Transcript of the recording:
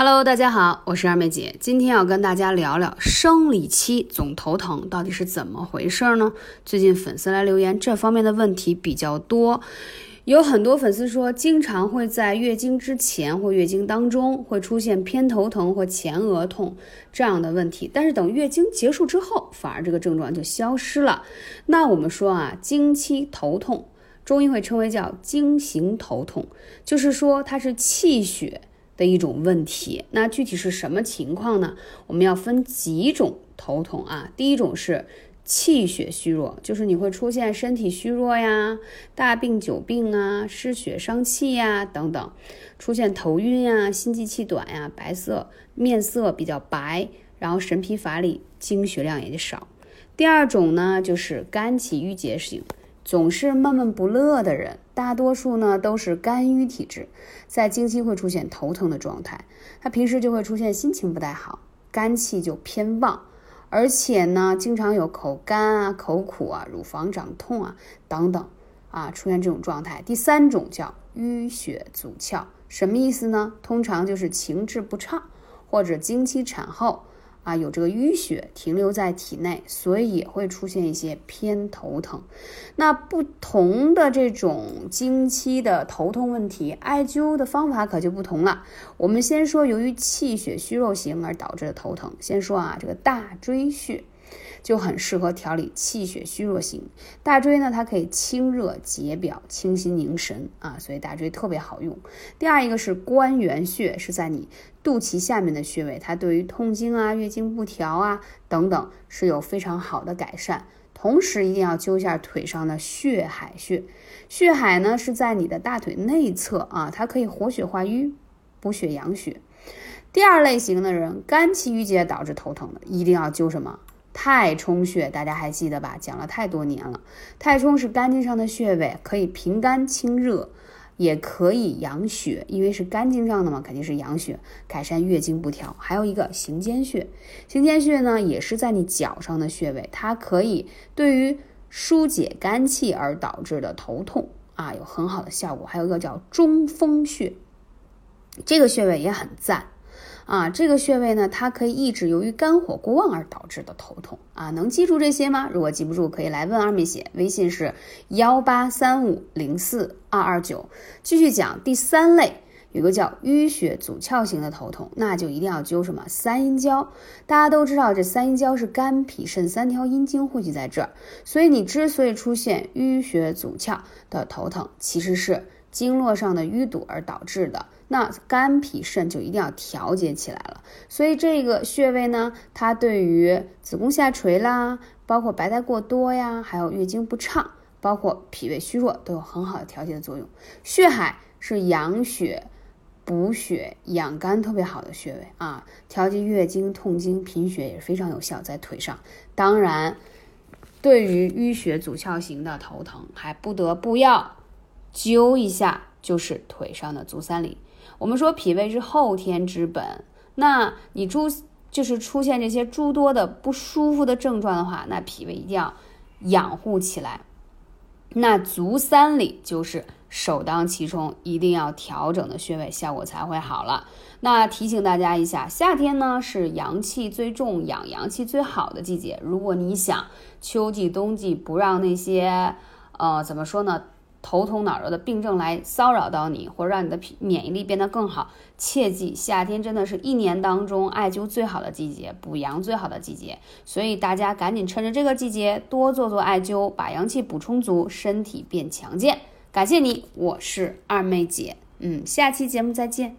Hello，大家好，我是二妹姐，今天要跟大家聊聊生理期总头疼到底是怎么回事呢？最近粉丝来留言这方面的问题比较多，有很多粉丝说，经常会在月经之前或月经当中会出现偏头疼或前额痛这样的问题，但是等月经结束之后，反而这个症状就消失了。那我们说啊，经期头痛，中医会称为叫经行头痛，就是说它是气血。的一种问题，那具体是什么情况呢？我们要分几种头痛啊。第一种是气血虚弱，就是你会出现身体虚弱呀、大病久病啊、失血伤气呀等等，出现头晕呀、心悸气短呀、白色面色比较白，然后神疲乏力、经血量也就少。第二种呢，就是肝气郁结型。总是闷闷不乐的人，大多数呢都是肝郁体质，在经期会出现头疼的状态。他平时就会出现心情不太好，肝气就偏旺，而且呢经常有口干啊、口苦啊、乳房长痛啊等等啊，出现这种状态。第三种叫淤血阻窍，什么意思呢？通常就是情志不畅或者经期产后。啊，有这个淤血停留在体内，所以也会出现一些偏头疼。那不同的这种经期的头痛问题，艾灸的方法可就不同了。我们先说，由于气血虚弱型而导致的头疼，先说啊，这个大椎穴。就很适合调理气血虚弱型。大椎呢，它可以清热解表、清心凝神啊，所以大椎特别好用。第二一个是关元穴，是在你肚脐下面的穴位，它对于痛经啊、月经不调啊等等是有非常好的改善。同时一定要灸一下腿上的血海穴，血海呢是在你的大腿内侧啊，它可以活血化瘀、补血养血。第二类型的人，肝气郁结导致头疼的，一定要灸什么？太冲穴，大家还记得吧？讲了太多年了。太冲是肝经上的穴位，可以平肝清热，也可以养血，因为是肝经上的嘛，肯定是养血，改善月经不调。还有一个行间穴，行间穴呢也是在你脚上的穴位，它可以对于疏解肝气而导致的头痛啊有很好的效果。还有一个叫中风穴，这个穴位也很赞。啊，这个穴位呢，它可以抑制由于肝火过旺而导致的头痛啊，能记住这些吗？如果记不住，可以来问二妹姐，微信是幺八三五零四二二九。继续讲第三类，有个叫淤血阻窍型的头痛，那就一定要灸什么三阴交。大家都知道，这三阴交是肝脾肾三条阴经汇聚在这儿，所以你之所以出现淤血阻窍的头疼，其实是经络上的淤堵而导致的。那肝脾肾就一定要调节起来了，所以这个穴位呢，它对于子宫下垂啦，包括白带过多呀，还有月经不畅，包括脾胃虚弱，都有很好的调节的作用。血海是养血、补血、养肝特别好的穴位啊，调节月经、痛经、贫血也是非常有效，在腿上。当然，对于淤血阻窍型的头疼，还不得不要灸一下，就是腿上的足三里。我们说脾胃是后天之本，那你出就是出现这些诸多的不舒服的症状的话，那脾胃一定要养护起来。那足三里就是首当其冲，一定要调整的穴位，效果才会好了。那提醒大家一下，夏天呢是阳气最重、养阳气最好的季节。如果你想秋季、冬季不让那些呃怎么说呢？头痛脑热的病症来骚扰到你，或者让你的免疫力变得更好，切记夏天真的是一年当中艾灸最好的季节，补阳最好的季节，所以大家赶紧趁着这个季节多做做艾灸，把阳气补充足，身体变强健。感谢你，我是二妹姐，嗯，下期节目再见。